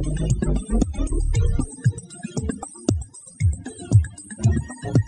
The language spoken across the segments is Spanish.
Thank you.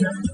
Yeah.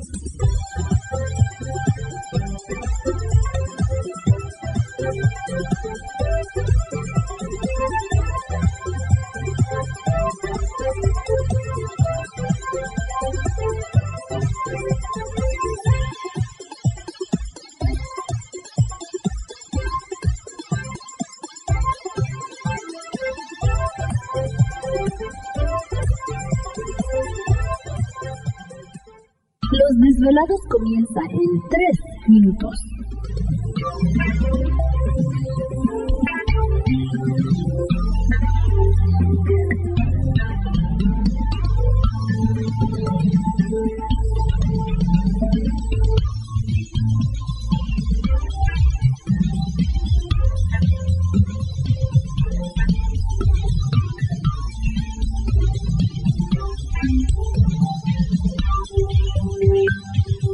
Desvelados comienza en 3 minutos.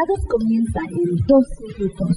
Desvelados comienza en 2 minutos.